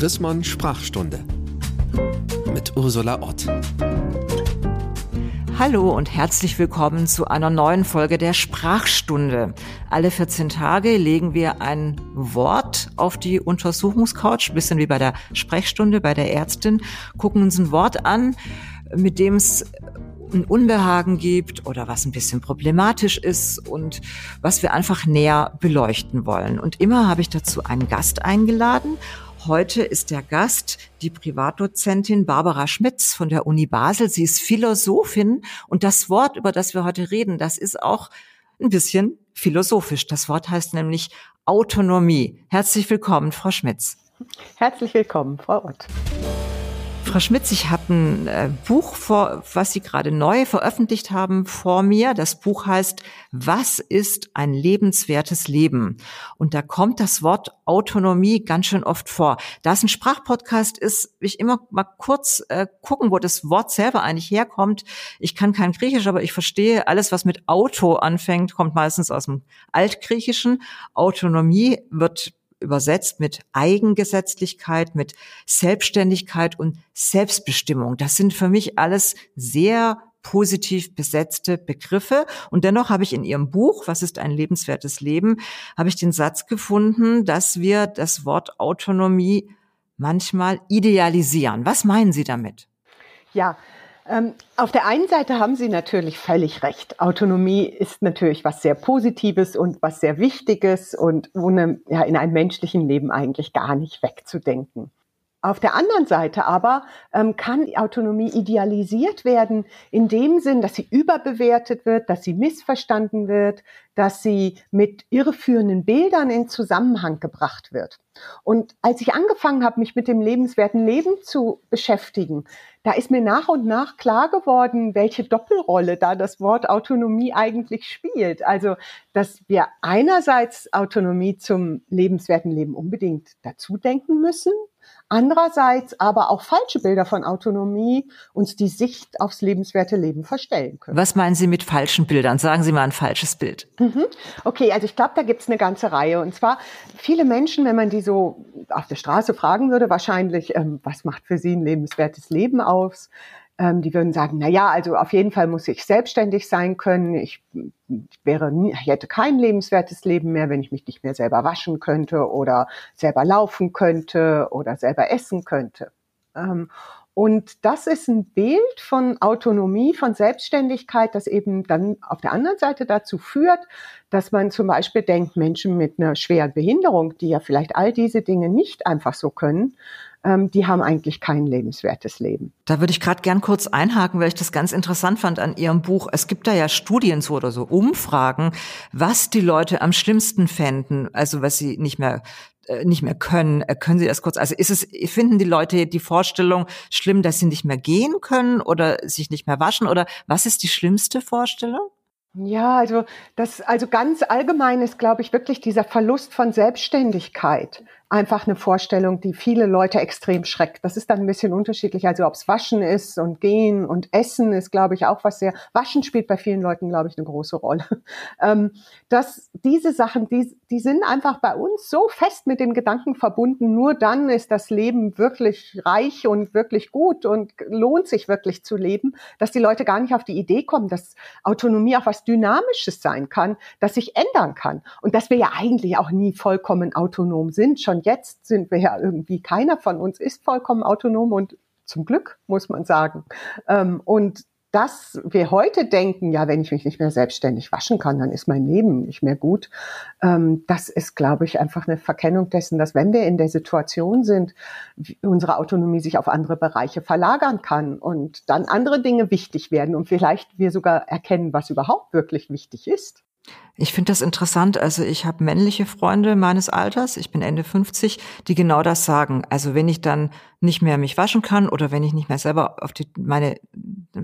Chrismon Sprachstunde mit Ursula Ott. Hallo und herzlich willkommen zu einer neuen Folge der Sprachstunde. Alle 14 Tage legen wir ein Wort auf die Untersuchungscouch, bisschen wie bei der Sprechstunde bei der Ärztin, gucken uns ein Wort an, mit dem es ein Unbehagen gibt oder was ein bisschen problematisch ist und was wir einfach näher beleuchten wollen. Und immer habe ich dazu einen Gast eingeladen. Heute ist der Gast die Privatdozentin Barbara Schmitz von der Uni Basel. Sie ist Philosophin und das Wort, über das wir heute reden, das ist auch ein bisschen philosophisch. Das Wort heißt nämlich Autonomie. Herzlich willkommen, Frau Schmitz. Herzlich willkommen, Frau Ott. Frau Schmitz, ich habe ein äh, Buch, vor, was Sie gerade neu veröffentlicht haben, vor mir. Das Buch heißt Was ist ein lebenswertes Leben? Und da kommt das Wort Autonomie ganz schön oft vor. Da es ein Sprachpodcast ist, ich immer mal kurz äh, gucken, wo das Wort selber eigentlich herkommt. Ich kann kein Griechisch, aber ich verstehe, alles, was mit Auto anfängt, kommt meistens aus dem Altgriechischen. Autonomie wird übersetzt mit Eigengesetzlichkeit, mit Selbstständigkeit und Selbstbestimmung. Das sind für mich alles sehr positiv besetzte Begriffe. Und dennoch habe ich in Ihrem Buch, Was ist ein lebenswertes Leben, habe ich den Satz gefunden, dass wir das Wort Autonomie manchmal idealisieren. Was meinen Sie damit? Ja, auf der einen Seite haben Sie natürlich völlig recht. Autonomie ist natürlich was sehr Positives und was sehr Wichtiges und ohne ja, in einem menschlichen Leben eigentlich gar nicht wegzudenken. Auf der anderen Seite aber ähm, kann Autonomie idealisiert werden in dem Sinn, dass sie überbewertet wird, dass sie missverstanden wird, dass sie mit irreführenden Bildern in Zusammenhang gebracht wird. Und als ich angefangen habe, mich mit dem lebenswerten Leben zu beschäftigen, da ist mir nach und nach klar geworden, welche Doppelrolle da das Wort Autonomie eigentlich spielt. Also, dass wir einerseits Autonomie zum lebenswerten Leben unbedingt dazu denken müssen, andererseits aber auch falsche Bilder von Autonomie uns die Sicht aufs lebenswerte Leben verstellen können. Was meinen Sie mit falschen Bildern? Sagen Sie mal ein falsches Bild. Mhm. Okay, also ich glaube, da gibt es eine ganze Reihe. Und zwar viele Menschen, wenn man die so auf der Straße fragen würde, wahrscheinlich, ähm, was macht für sie ein lebenswertes Leben aus? Ähm, die würden sagen, na ja, also auf jeden Fall muss ich selbstständig sein können. Ich, wäre, ich hätte kein lebenswertes Leben mehr, wenn ich mich nicht mehr selber waschen könnte oder selber laufen könnte oder selber essen könnte. Ähm, und das ist ein Bild von Autonomie, von Selbstständigkeit, das eben dann auf der anderen Seite dazu führt, dass man zum Beispiel denkt, Menschen mit einer schweren Behinderung, die ja vielleicht all diese Dinge nicht einfach so können, ähm, die haben eigentlich kein lebenswertes Leben. Da würde ich gerade gern kurz einhaken, weil ich das ganz interessant fand an Ihrem Buch. Es gibt da ja Studien so oder so, Umfragen, was die Leute am schlimmsten fänden, also was sie nicht mehr äh, nicht mehr können. Äh, können Sie das kurz? Also ist es, finden die Leute die Vorstellung schlimm, dass sie nicht mehr gehen können oder sich nicht mehr waschen? Oder was ist die schlimmste Vorstellung? Ja, also das, also ganz allgemein ist, glaube ich, wirklich dieser Verlust von Selbstständigkeit einfach eine Vorstellung, die viele Leute extrem schreckt. Das ist dann ein bisschen unterschiedlich. Also ob es Waschen ist und Gehen und Essen ist, glaube ich, auch was sehr. Waschen spielt bei vielen Leuten, glaube ich, eine große Rolle. Ähm, dass diese Sachen, die, die sind einfach bei uns so fest mit dem Gedanken verbunden. Nur dann ist das Leben wirklich reich und wirklich gut und lohnt sich wirklich zu leben, dass die Leute gar nicht auf die Idee kommen, dass Autonomie auch was Dynamisches sein kann, das sich ändern kann und dass wir ja eigentlich auch nie vollkommen autonom sind. Schon jetzt sind wir ja irgendwie, keiner von uns ist vollkommen autonom und zum Glück, muss man sagen. Ähm, und dass wir heute denken, ja, wenn ich mich nicht mehr selbstständig waschen kann, dann ist mein Leben nicht mehr gut. Ähm, das ist, glaube ich, einfach eine Verkennung dessen, dass wenn wir in der Situation sind, unsere Autonomie sich auf andere Bereiche verlagern kann und dann andere Dinge wichtig werden und vielleicht wir sogar erkennen, was überhaupt wirklich wichtig ist. Ich finde das interessant. Also ich habe männliche Freunde meines Alters, ich bin Ende 50, die genau das sagen. Also wenn ich dann nicht mehr mich waschen kann oder wenn ich nicht mehr selber auf die, meine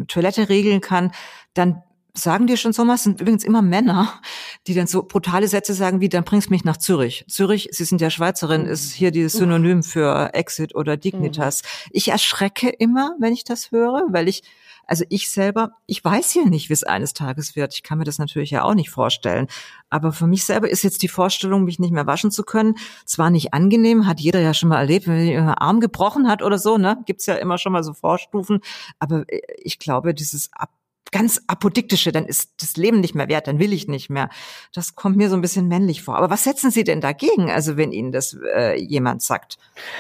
Toilette regeln kann, dann sagen die schon so was, sind übrigens immer Männer, die dann so brutale Sätze sagen wie, dann bringst mich nach Zürich. Zürich, Sie sind ja Schweizerin, mhm. ist hier dieses Synonym für Exit oder Dignitas. Mhm. Ich erschrecke immer, wenn ich das höre, weil ich Also ich selber, ich weiß ja nicht, wie es eines Tages wird. Ich kann mir das natürlich ja auch nicht vorstellen. Aber für mich selber ist jetzt die Vorstellung, mich nicht mehr waschen zu können, zwar nicht angenehm, hat jeder ja schon mal erlebt, wenn er Arm gebrochen hat oder so, ne? Gibt's ja immer schon mal so Vorstufen. Aber äh, ich glaube, dieses Ab ganz apodiktische, dann ist das Leben nicht mehr wert, dann will ich nicht mehr. Das kommt mir so ein bisschen männlich vor. Aber was setzen Sie denn dagegen, also wenn Ihnen das äh, jemand sagt?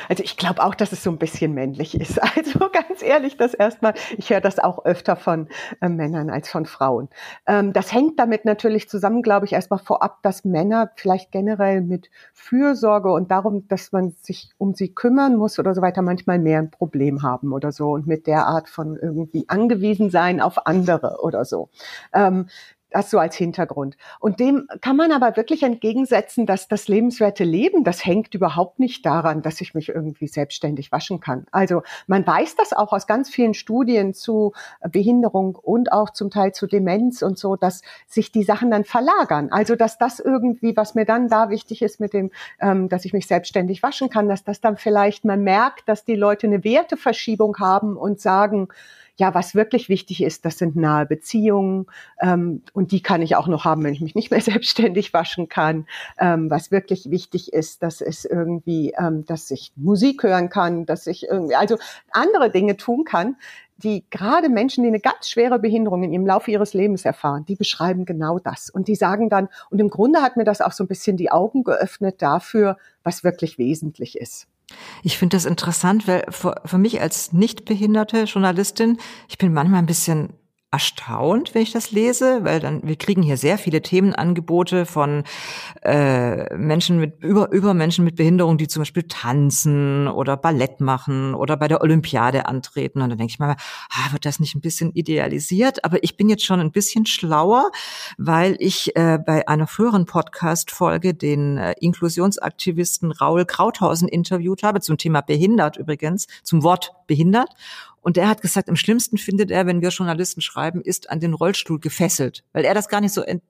Also ich glaube auch, dass es so ein bisschen männlich ist. Also ganz ehrlich, das erstmal, ich höre das auch öfter von äh, Männern als von Frauen. Ähm, das hängt damit natürlich zusammen, glaube ich, erstmal vorab, dass Männer vielleicht generell mit Fürsorge und darum, dass man sich um sie kümmern muss oder so weiter, manchmal mehr ein Problem haben oder so und mit der Art von irgendwie angewiesen sein auf andere andere oder so. Ähm, das so als Hintergrund. Und dem kann man aber wirklich entgegensetzen, dass das lebenswerte Leben, das hängt überhaupt nicht daran, dass ich mich irgendwie selbstständig waschen kann. Also man weiß das auch aus ganz vielen Studien zu Behinderung und auch zum Teil zu Demenz und so, dass sich die Sachen dann verlagern. Also dass das irgendwie, was mir dann da wichtig ist mit dem, ähm, dass ich mich selbstständig waschen kann, dass das dann vielleicht man merkt, dass die Leute eine Werteverschiebung haben und sagen, ja, was wirklich wichtig ist, das sind nahe Beziehungen ähm, und die kann ich auch noch haben, wenn ich mich nicht mehr selbstständig waschen kann. Ähm, was wirklich wichtig ist, dass es irgendwie, ähm, dass ich Musik hören kann, dass ich irgendwie, also andere Dinge tun kann, die gerade Menschen, die eine ganz schwere Behinderung in ihrem Laufe ihres Lebens erfahren, die beschreiben genau das. Und die sagen dann, und im Grunde hat mir das auch so ein bisschen die Augen geöffnet dafür, was wirklich wesentlich ist. Ich finde das interessant, weil für, für mich als nicht behinderte Journalistin, ich bin manchmal ein bisschen erstaunt, wenn ich das lese, weil dann wir kriegen hier sehr viele Themenangebote von äh, Menschen mit über über Menschen mit Behinderung, die zum Beispiel tanzen oder Ballett machen oder bei der Olympiade antreten. Und dann denke ich mal, ah, wird das nicht ein bisschen idealisiert? Aber ich bin jetzt schon ein bisschen schlauer, weil ich äh, bei einer früheren Podcast-Folge den äh, Inklusionsaktivisten Raul Krauthausen interviewt habe zum Thema behindert übrigens, zum Wort behindert. Und der hat gesagt, am schlimmsten findet er, wenn wir Journalisten schreiben, ist an den Rollstuhl gefesselt, weil er das gar nicht so, er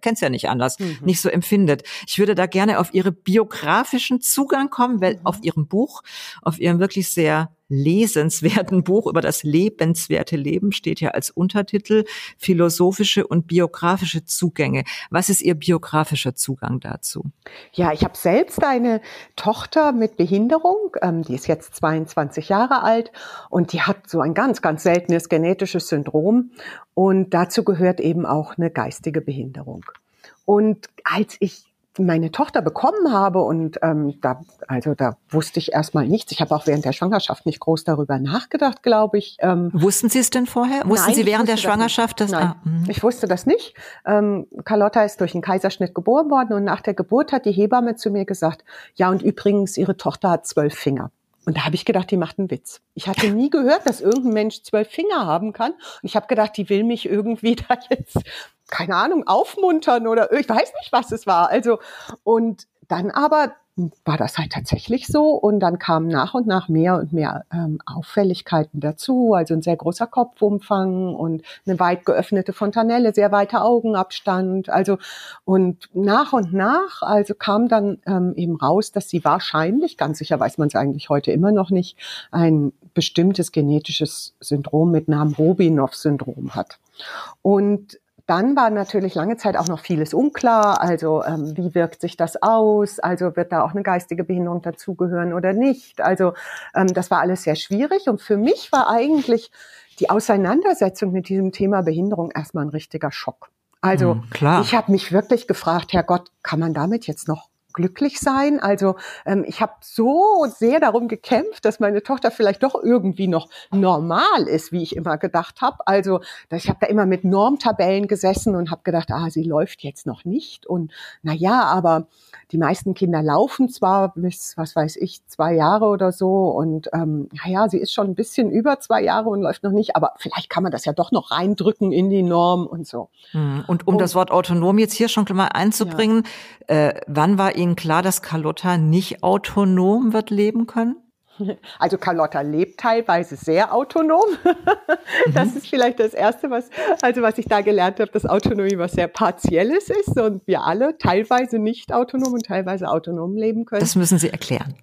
kennt es ja nicht anders, mhm. nicht so empfindet. Ich würde da gerne auf Ihre biografischen Zugang kommen, weil mhm. auf Ihrem Buch, auf Ihrem wirklich sehr lesenswerten Buch über das lebenswerte Leben steht ja als Untertitel philosophische und biografische Zugänge. Was ist Ihr biografischer Zugang dazu? Ja, ich habe selbst eine Tochter mit Behinderung, ähm, die ist jetzt 22 Jahre alt und die hat so ein ganz, ganz seltenes genetisches Syndrom und dazu gehört eben auch eine geistige Behinderung. Und als ich meine Tochter bekommen habe und ähm, da also da wusste ich erstmal nichts. Ich habe auch während der Schwangerschaft nicht groß darüber nachgedacht, glaube ich. Ähm, Wussten Sie es denn vorher? Wussten nein, Sie während der Schwangerschaft, das? Nein, ah, mhm. ich wusste das nicht. Ähm, Carlotta ist durch einen Kaiserschnitt geboren worden und nach der Geburt hat die Hebamme zu mir gesagt: Ja und übrigens, ihre Tochter hat zwölf Finger. Und da habe ich gedacht, die macht einen Witz. Ich hatte nie gehört, dass irgendein Mensch zwölf Finger haben kann. Und ich habe gedacht, die will mich irgendwie da jetzt keine Ahnung, aufmuntern oder ich weiß nicht, was es war. Also, und dann aber war das halt tatsächlich so. Und dann kamen nach und nach mehr und mehr ähm, Auffälligkeiten dazu, also ein sehr großer Kopfumfang und eine weit geöffnete Fontanelle, sehr weiter Augenabstand, also und nach und nach, also kam dann ähm, eben raus, dass sie wahrscheinlich, ganz sicher weiß man es eigentlich heute immer noch nicht, ein bestimmtes genetisches Syndrom mit Namen Robinow-Syndrom hat. Und dann war natürlich lange Zeit auch noch vieles unklar. Also ähm, wie wirkt sich das aus? Also wird da auch eine geistige Behinderung dazugehören oder nicht? Also ähm, das war alles sehr schwierig. Und für mich war eigentlich die Auseinandersetzung mit diesem Thema Behinderung erstmal ein richtiger Schock. Also mhm, ich habe mich wirklich gefragt, Herr Gott, kann man damit jetzt noch glücklich sein. Also ähm, ich habe so sehr darum gekämpft, dass meine Tochter vielleicht doch irgendwie noch normal ist, wie ich immer gedacht habe. Also ich habe da immer mit Normtabellen gesessen und habe gedacht, ah, sie läuft jetzt noch nicht. Und na ja, aber die meisten Kinder laufen zwar bis, was weiß ich, zwei Jahre oder so. Und ähm, naja, sie ist schon ein bisschen über zwei Jahre und läuft noch nicht. Aber vielleicht kann man das ja doch noch reindrücken in die Norm und so. Hm, und um und, das Wort autonom jetzt hier schon mal einzubringen, ja. äh, wann war Ihnen klar, dass Carlotta nicht autonom wird leben können? Also Carlotta lebt teilweise sehr autonom. Das mhm. ist vielleicht das Erste, was, also was ich da gelernt habe, dass Autonomie was sehr Partielles ist und wir alle teilweise nicht autonom und teilweise autonom leben können. Das müssen Sie erklären.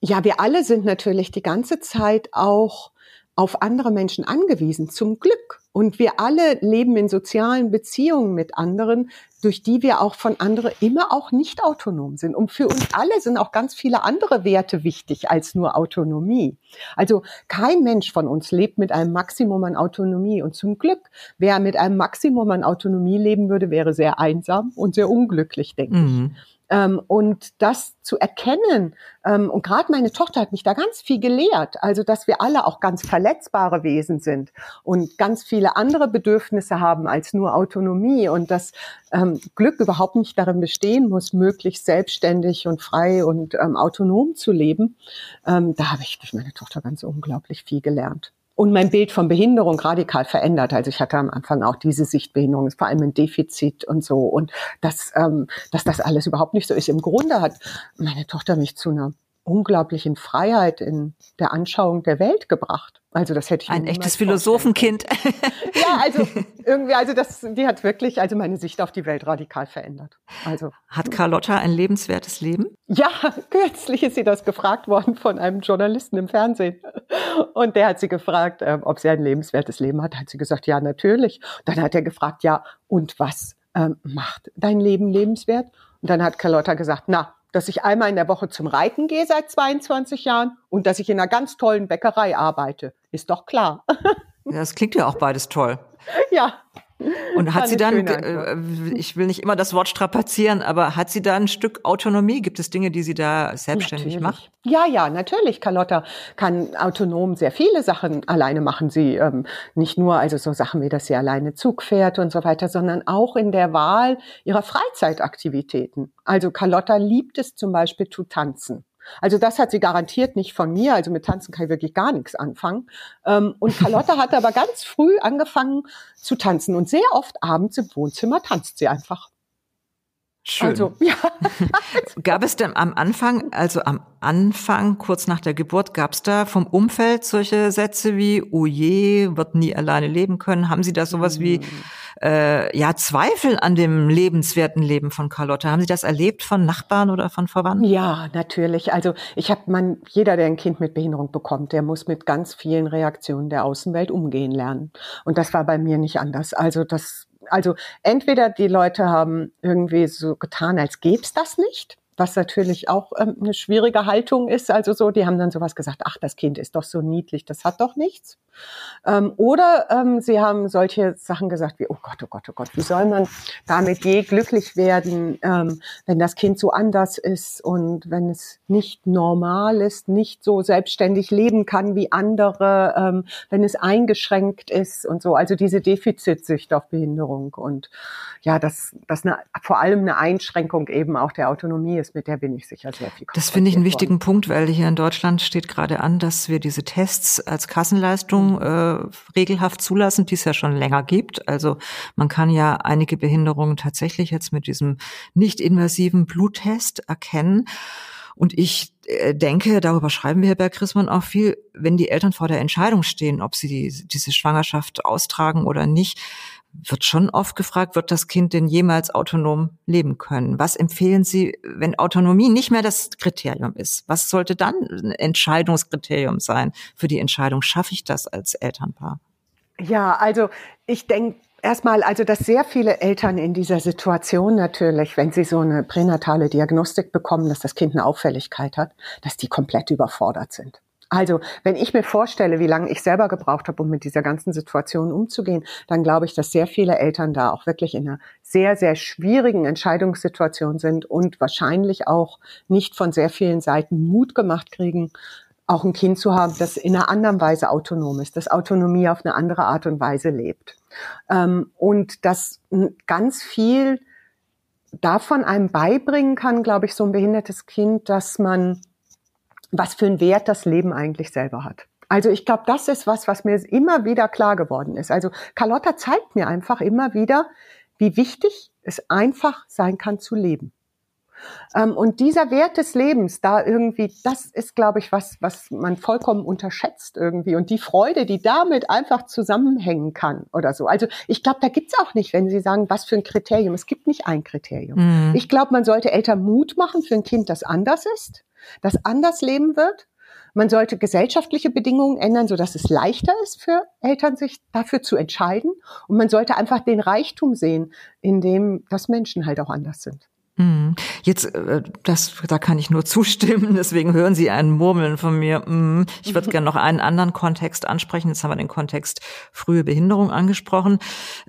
Ja, wir alle sind natürlich die ganze Zeit auch auf andere Menschen angewiesen, zum Glück. Und wir alle leben in sozialen Beziehungen mit anderen, durch die wir auch von anderen immer auch nicht autonom sind. Und für uns alle sind auch ganz viele andere Werte wichtig als nur Autonomie. Also kein Mensch von uns lebt mit einem Maximum an Autonomie. Und zum Glück, wer mit einem Maximum an Autonomie leben würde, wäre sehr einsam und sehr unglücklich, denke mhm. ich. Ähm, und das zu erkennen, ähm, und gerade meine Tochter hat mich da ganz viel gelehrt, also dass wir alle auch ganz verletzbare Wesen sind und ganz viele andere Bedürfnisse haben als nur Autonomie und dass ähm, Glück überhaupt nicht darin bestehen muss, möglichst selbstständig und frei und autonom zu leben. Da habe ich durch meine Tochter ganz unglaublich viel gelernt und mein Bild von Behinderung radikal verändert. Also ich hatte am Anfang auch diese Sichtbehinderung, vor allem ein Defizit und so. Und dass, ähm, dass das alles überhaupt nicht so ist. Im Grunde hat meine Tochter mich zu einer unglaublichen Freiheit in der Anschauung der Welt gebracht. Also das hätte ich ein echtes Philosophenkind. ja, also irgendwie, also das, die hat wirklich, also meine Sicht auf die Welt radikal verändert. Also hat Carlotta ein lebenswertes Leben? Ja, kürzlich ist sie das gefragt worden von einem Journalisten im Fernsehen und der hat sie gefragt, äh, ob sie ein lebenswertes Leben hat. Hat sie gesagt, ja natürlich. Dann hat er gefragt, ja und was ähm, macht dein Leben lebenswert? Und dann hat Carlotta gesagt, na dass ich einmal in der Woche zum Reiten gehe seit 22 Jahren und dass ich in einer ganz tollen Bäckerei arbeite. Ist doch klar. Ja, das klingt ja auch beides toll. Ja. Und hat sie dann, äh, ich will nicht immer das Wort strapazieren, aber hat sie da ein Stück Autonomie? Gibt es Dinge, die sie da selbstständig natürlich. macht? Ja, ja, natürlich. Carlotta kann autonom sehr viele Sachen alleine machen. Sie ähm, nicht nur also so Sachen wie, dass sie alleine Zug fährt und so weiter, sondern auch in der Wahl ihrer Freizeitaktivitäten. Also Carlotta liebt es zum Beispiel zu tanzen. Also das hat sie garantiert nicht von mir. Also mit Tanzen kann ich wirklich gar nichts anfangen. Ähm, und Carlotta hat aber ganz früh angefangen zu tanzen und sehr oft abends im Wohnzimmer tanzt sie einfach. Schön. Also, ja. gab es denn am Anfang, also am Anfang, kurz nach der Geburt, gab es da vom Umfeld solche Sätze wie, oh je, wird nie alleine leben können? Haben Sie da sowas wie, hm. äh, ja, Zweifel an dem lebenswerten Leben von Carlotta? Haben Sie das erlebt von Nachbarn oder von Verwandten? Ja, natürlich. Also ich habe man, jeder, der ein Kind mit Behinderung bekommt, der muss mit ganz vielen Reaktionen der Außenwelt umgehen lernen. Und das war bei mir nicht anders. Also das also entweder die Leute haben irgendwie so getan, als gäbe es das nicht was natürlich auch ähm, eine schwierige Haltung ist. Also so, die haben dann sowas gesagt, ach, das Kind ist doch so niedlich, das hat doch nichts. Ähm, oder ähm, sie haben solche Sachen gesagt wie, oh Gott, oh Gott, oh Gott, wie soll man damit je glücklich werden, ähm, wenn das Kind so anders ist und wenn es nicht normal ist, nicht so selbstständig leben kann wie andere, ähm, wenn es eingeschränkt ist und so. Also diese Defizitsicht auf Behinderung und ja, dass das vor allem eine Einschränkung eben auch der Autonomie ist, mit der bin ich sicher sehr viel. Das finde ich einen wichtigen Punkt, weil hier in Deutschland steht gerade an, dass wir diese Tests als Kassenleistung äh, regelhaft zulassen, die es ja schon länger gibt. Also man kann ja einige Behinderungen tatsächlich jetzt mit diesem nicht invasiven Bluttest erkennen. Und ich äh, denke, darüber schreiben wir Herr Berg-Chrismann auch viel, wenn die Eltern vor der Entscheidung stehen, ob sie die, diese Schwangerschaft austragen oder nicht, wird schon oft gefragt, wird das Kind denn jemals autonom leben können? Was empfehlen Sie, wenn Autonomie nicht mehr das Kriterium ist? Was sollte dann ein Entscheidungskriterium sein für die Entscheidung, schaffe ich das als Elternpaar? Ja, also ich denke, Erstmal, also dass sehr viele Eltern in dieser Situation natürlich, wenn sie so eine pränatale Diagnostik bekommen, dass das Kind eine Auffälligkeit hat, dass die komplett überfordert sind. Also, wenn ich mir vorstelle, wie lange ich selber gebraucht habe, um mit dieser ganzen Situation umzugehen, dann glaube ich, dass sehr viele Eltern da auch wirklich in einer sehr, sehr schwierigen Entscheidungssituation sind und wahrscheinlich auch nicht von sehr vielen Seiten Mut gemacht kriegen, auch ein Kind zu haben, das in einer anderen Weise autonom ist, das Autonomie auf eine andere Art und Weise lebt. Ähm, und das ganz viel davon einem beibringen kann, glaube ich, so ein behindertes Kind, dass man was für einen Wert das Leben eigentlich selber hat. Also ich glaube, das ist was, was mir immer wieder klar geworden ist. Also Carlotta zeigt mir einfach immer wieder, wie wichtig es einfach sein kann zu leben. Ähm, und dieser Wert des Lebens, da irgendwie, das ist, glaube ich, was, was man vollkommen unterschätzt irgendwie. Und die Freude, die damit einfach zusammenhängen kann oder so. Also ich glaube, da gibt's auch nicht, wenn Sie sagen, was für ein Kriterium. Es gibt nicht ein Kriterium. Mhm. Ich glaube, man sollte Eltern Mut machen für ein Kind, das anders ist das anders leben wird Man sollte gesellschaftliche Bedingungen ändern, sodass es leichter ist für Eltern, sich dafür zu entscheiden. Und man sollte einfach den Reichtum sehen, in dem das Menschen halt auch anders sind. Mhm. Jetzt, äh, das, da kann ich nur zustimmen. Deswegen hören Sie ein Murmeln von mir. Mhm. Ich würde gerne noch einen anderen Kontext ansprechen. Jetzt haben wir den Kontext frühe Behinderung angesprochen.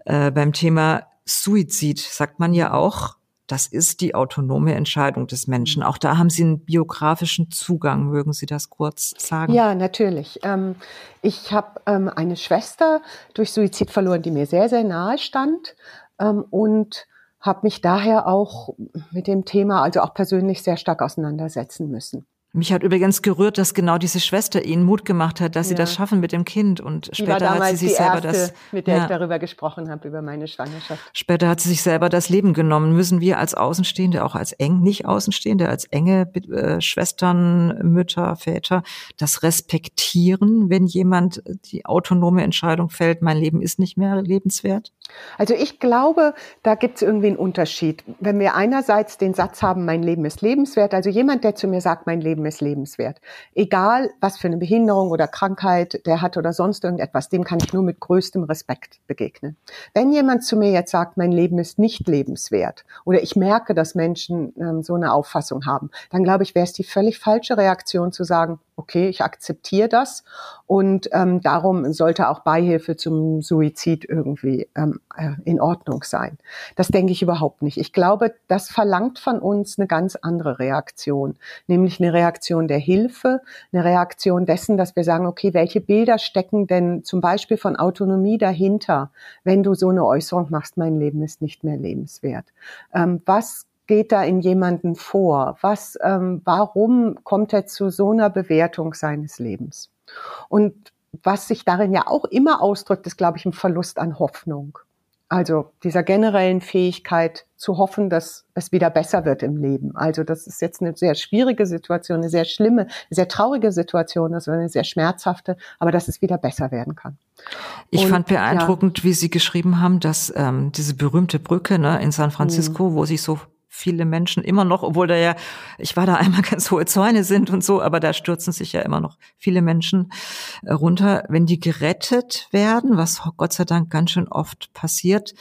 Äh, beim Thema Suizid sagt man ja auch, das ist die autonome Entscheidung des Menschen. Auch da haben Sie einen biografischen Zugang. Mögen Sie das kurz sagen? Ja, natürlich. Ähm, ich habe ähm, eine Schwester durch Suizid verloren, die mir sehr, sehr nahe stand. Ähm, und habe mich daher auch mit dem Thema, also auch persönlich sehr stark auseinandersetzen müssen. Mich hat übrigens gerührt, dass genau diese Schwester ihnen Mut gemacht hat, dass ja. sie das schaffen mit dem Kind. Und später hat sie sich selber erste, das, mit der ja, ich darüber gesprochen habe über meine Schwangerschaft. Später hat sie sich selber das Leben genommen. Müssen wir als Außenstehende, auch als eng, nicht Außenstehende, als enge äh, Schwestern, Mütter, Väter, das respektieren, wenn jemand die autonome Entscheidung fällt, mein Leben ist nicht mehr lebenswert? Also ich glaube, da gibt es irgendwie einen Unterschied. Wenn wir einerseits den Satz haben, mein Leben ist lebenswert, also jemand, der zu mir sagt, mein Leben ist lebenswert, egal was für eine Behinderung oder Krankheit der hat oder sonst irgendetwas, dem kann ich nur mit größtem Respekt begegnen. Wenn jemand zu mir jetzt sagt, mein Leben ist nicht lebenswert oder ich merke, dass Menschen ähm, so eine Auffassung haben, dann glaube ich, wäre es die völlig falsche Reaktion zu sagen, okay, ich akzeptiere das und ähm, darum sollte auch Beihilfe zum Suizid irgendwie ähm, äh, in Ordnung sein. Das denke ich überhaupt nicht. Ich glaube, das verlangt von uns eine ganz andere Reaktion, nämlich eine Reaktion der Hilfe, eine Reaktion dessen, dass wir sagen, okay, welche Bilder stecken denn zum Beispiel von Autonomie dahinter, wenn du so eine Äußerung machst, mein Leben ist nicht mehr lebenswert. Ähm, was geht da in jemanden vor? Was, ähm, warum kommt er zu so einer Bewertung seines Lebens? Und was sich darin ja auch immer ausdrückt, ist, glaube ich, ein Verlust an Hoffnung. Also dieser generellen Fähigkeit zu hoffen, dass es wieder besser wird im Leben. Also das ist jetzt eine sehr schwierige Situation, eine sehr schlimme, sehr traurige Situation, also eine sehr schmerzhafte, aber dass es wieder besser werden kann. Ich Und, fand beeindruckend, ja. wie Sie geschrieben haben, dass ähm, diese berühmte Brücke ne, in San Francisco, mhm. wo sich so viele Menschen immer noch, obwohl da ja, ich war da einmal ganz hohe Zäune sind und so, aber da stürzen sich ja immer noch viele Menschen äh, runter. Wenn die gerettet werden, was Gott sei Dank ganz schön oft passiert,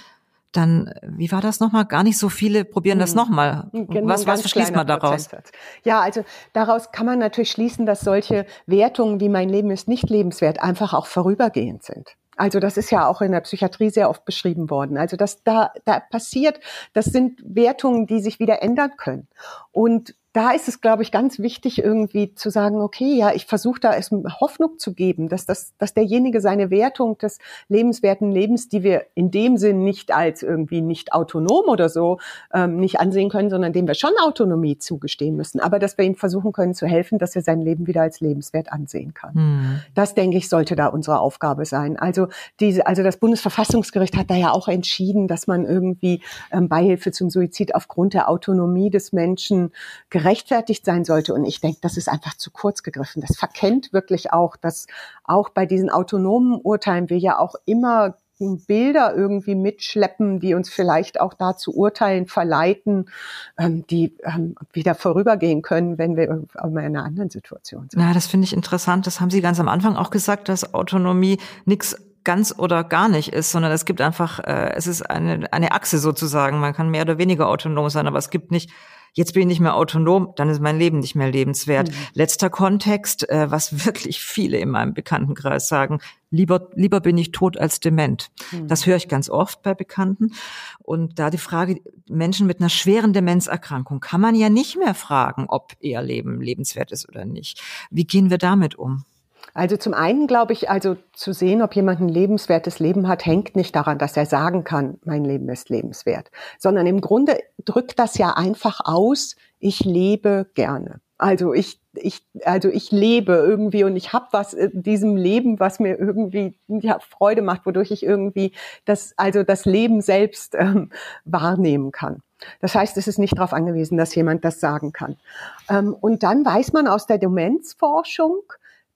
dann, wie war das nochmal? Gar nicht so viele probieren das hm. nochmal. Genau, was, was schließt man daraus? Ja, also daraus kann man natürlich schließen, dass solche Wertungen wie mein Leben ist nicht lebenswert einfach auch vorübergehend sind. Also das ist ja auch in der Psychiatrie sehr oft beschrieben worden. Also dass da, da passiert, das sind Wertungen, die sich wieder ändern können. Und da ist es, glaube ich, ganz wichtig, irgendwie zu sagen, okay, ja, ich versuche da es Hoffnung zu geben, dass, das, dass derjenige seine Wertung des lebenswerten Lebens, die wir in dem Sinn nicht als irgendwie nicht autonom oder so ähm, nicht ansehen können, sondern dem wir schon Autonomie zugestehen müssen, aber dass wir ihm versuchen können zu helfen, dass er sein Leben wieder als lebenswert ansehen kann. Hm. Das, denke ich, sollte da unsere Aufgabe sein. Also diese, also das Bundesverfassungsgericht hat da ja auch entschieden, dass man irgendwie ähm, Beihilfe zum Suizid aufgrund der Autonomie des Menschen gerechtfertigt sein sollte. Und ich denke, das ist einfach zu kurz gegriffen. Das verkennt wirklich auch, dass auch bei diesen autonomen Urteilen wir ja auch immer Bilder irgendwie mitschleppen, die uns vielleicht auch dazu urteilen verleiten, ähm, die ähm, wieder vorübergehen können, wenn wir in einer anderen Situation sind. Ja, das finde ich interessant. Das haben Sie ganz am Anfang auch gesagt, dass Autonomie nichts ganz oder gar nicht ist, sondern es gibt einfach, äh, es ist eine, eine Achse sozusagen. Man kann mehr oder weniger autonom sein, aber es gibt nicht jetzt bin ich nicht mehr autonom, dann ist mein Leben nicht mehr lebenswert. Mhm. Letzter Kontext, äh, was wirklich viele in meinem Bekanntenkreis sagen, lieber, lieber bin ich tot als dement. Mhm. Das höre ich ganz oft bei Bekannten. Und da die Frage, Menschen mit einer schweren Demenzerkrankung kann man ja nicht mehr fragen, ob ihr Leben lebenswert ist oder nicht. Wie gehen wir damit um? Also zum einen glaube ich, also zu sehen, ob jemand ein lebenswertes Leben hat, hängt nicht daran, dass er sagen kann, mein Leben ist lebenswert, sondern im Grunde drückt das ja einfach aus, ich lebe gerne. Also ich, ich, also ich lebe irgendwie und ich habe was in diesem Leben, was mir irgendwie ja, Freude macht, wodurch ich irgendwie das, also das Leben selbst ähm, wahrnehmen kann. Das heißt, es ist nicht darauf angewiesen, dass jemand das sagen kann. Ähm, und dann weiß man aus der Demenzforschung,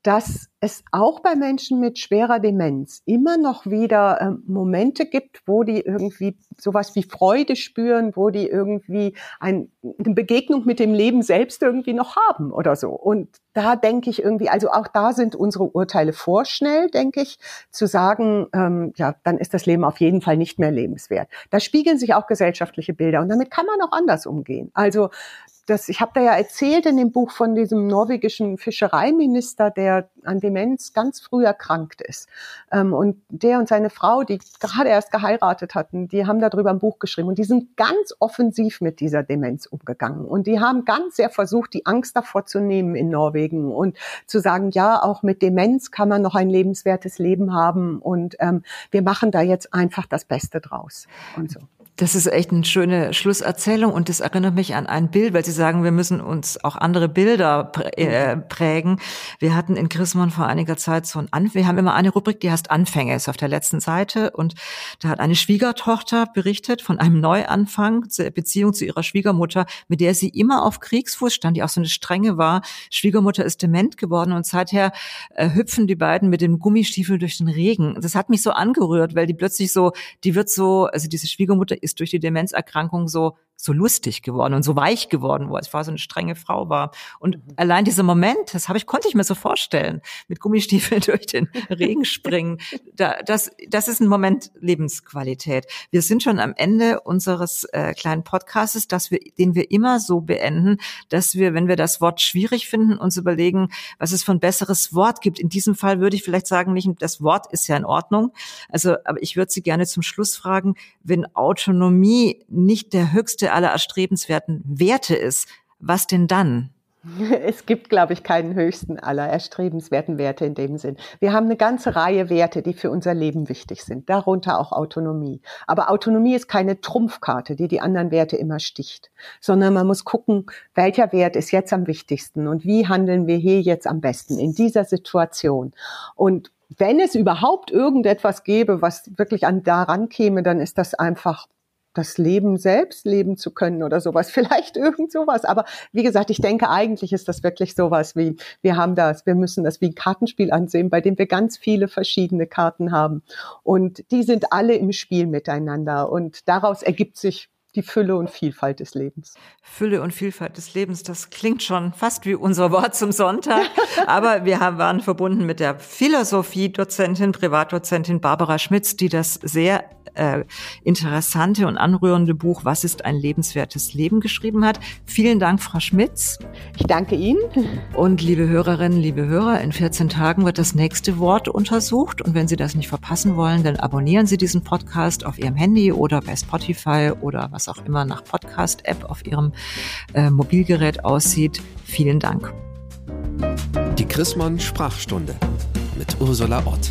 dass es auch bei Menschen mit schwerer Demenz immer noch wieder äh, Momente gibt, wo die irgendwie sowas wie Freude spüren, wo die irgendwie ein, eine Begegnung mit dem Leben selbst irgendwie noch haben oder so. Und da denke ich irgendwie, also auch da sind unsere Urteile vorschnell, denke ich, zu sagen, ähm, ja, dann ist das Leben auf jeden Fall nicht mehr lebenswert. Da spiegeln sich auch gesellschaftliche Bilder und damit kann man auch anders umgehen. Also das, ich habe da ja erzählt in dem Buch von diesem norwegischen Fischereiminister, der an Demenz ganz früh erkrankt ist. Ähm, und der und seine Frau, die gerade erst geheiratet hatten, die haben darüber ein Buch geschrieben. Und die sind ganz offensiv mit dieser Demenz umgegangen. Und die haben ganz sehr versucht, die Angst davor zu nehmen in Norwegen und zu sagen, ja, auch mit Demenz kann man noch ein lebenswertes Leben haben. Und ähm, wir machen da jetzt einfach das Beste draus. Und so. Das ist echt eine schöne Schlusserzählung und das erinnert mich an ein Bild, weil Sie sagen, wir müssen uns auch andere Bilder äh, prägen. Wir hatten in Chrismon vor einiger Zeit so ein Anfang, wir haben immer eine Rubrik, die heißt Anfänge, ist auf der letzten Seite und da hat eine Schwiegertochter berichtet von einem Neuanfang zur Beziehung zu ihrer Schwiegermutter, mit der sie immer auf Kriegsfuß stand, die auch so eine strenge war. Schwiegermutter ist dement geworden und seither äh, hüpfen die beiden mit dem Gummistiefel durch den Regen. Das hat mich so angerührt, weil die plötzlich so, die wird so, also diese Schwiegermutter ist durch die Demenzerkrankung so so lustig geworden und so weich geworden, wo es war so eine strenge Frau war. Und mhm. allein dieser Moment, das habe ich konnte ich mir so vorstellen, mit Gummistiefeln durch den Regen springen. Da, das, das ist ein Moment Lebensqualität. Wir sind schon am Ende unseres äh, kleinen Podcastes, dass wir, den wir immer so beenden, dass wir, wenn wir das Wort schwierig finden, uns überlegen, was es für ein besseres Wort gibt. In diesem Fall würde ich vielleicht sagen, nicht das Wort ist ja in Ordnung. Also, aber ich würde Sie gerne zum Schluss fragen, wenn Autonomie nicht der höchste höchste aller erstrebenswerten Werte ist, was denn dann? Es gibt, glaube ich, keinen höchsten aller erstrebenswerten Werte in dem Sinn. Wir haben eine ganze Reihe Werte, die für unser Leben wichtig sind, darunter auch Autonomie. Aber Autonomie ist keine Trumpfkarte, die die anderen Werte immer sticht, sondern man muss gucken, welcher Wert ist jetzt am wichtigsten und wie handeln wir hier jetzt am besten in dieser Situation. Und wenn es überhaupt irgendetwas gäbe, was wirklich an daran käme, dann ist das einfach das Leben selbst leben zu können oder sowas. Vielleicht irgend sowas. Aber wie gesagt, ich denke, eigentlich ist das wirklich sowas wie, wir haben das, wir müssen das wie ein Kartenspiel ansehen, bei dem wir ganz viele verschiedene Karten haben. Und die sind alle im Spiel miteinander. Und daraus ergibt sich die Fülle und Vielfalt des Lebens. Fülle und Vielfalt des Lebens, das klingt schon fast wie unser Wort zum Sonntag. Aber wir haben, waren verbunden mit der Philosophie-Dozentin, Privatdozentin Barbara Schmitz, die das sehr äh, interessante und anrührende Buch Was ist ein lebenswertes Leben geschrieben hat. Vielen Dank, Frau Schmitz. Ich danke Ihnen. Und liebe Hörerinnen, liebe Hörer, in 14 Tagen wird das nächste Wort untersucht. Und wenn Sie das nicht verpassen wollen, dann abonnieren Sie diesen Podcast auf Ihrem Handy oder bei Spotify oder auch immer nach Podcast-App auf Ihrem äh, Mobilgerät aussieht. Vielen Dank. Die Chrismon Sprachstunde mit Ursula Ott.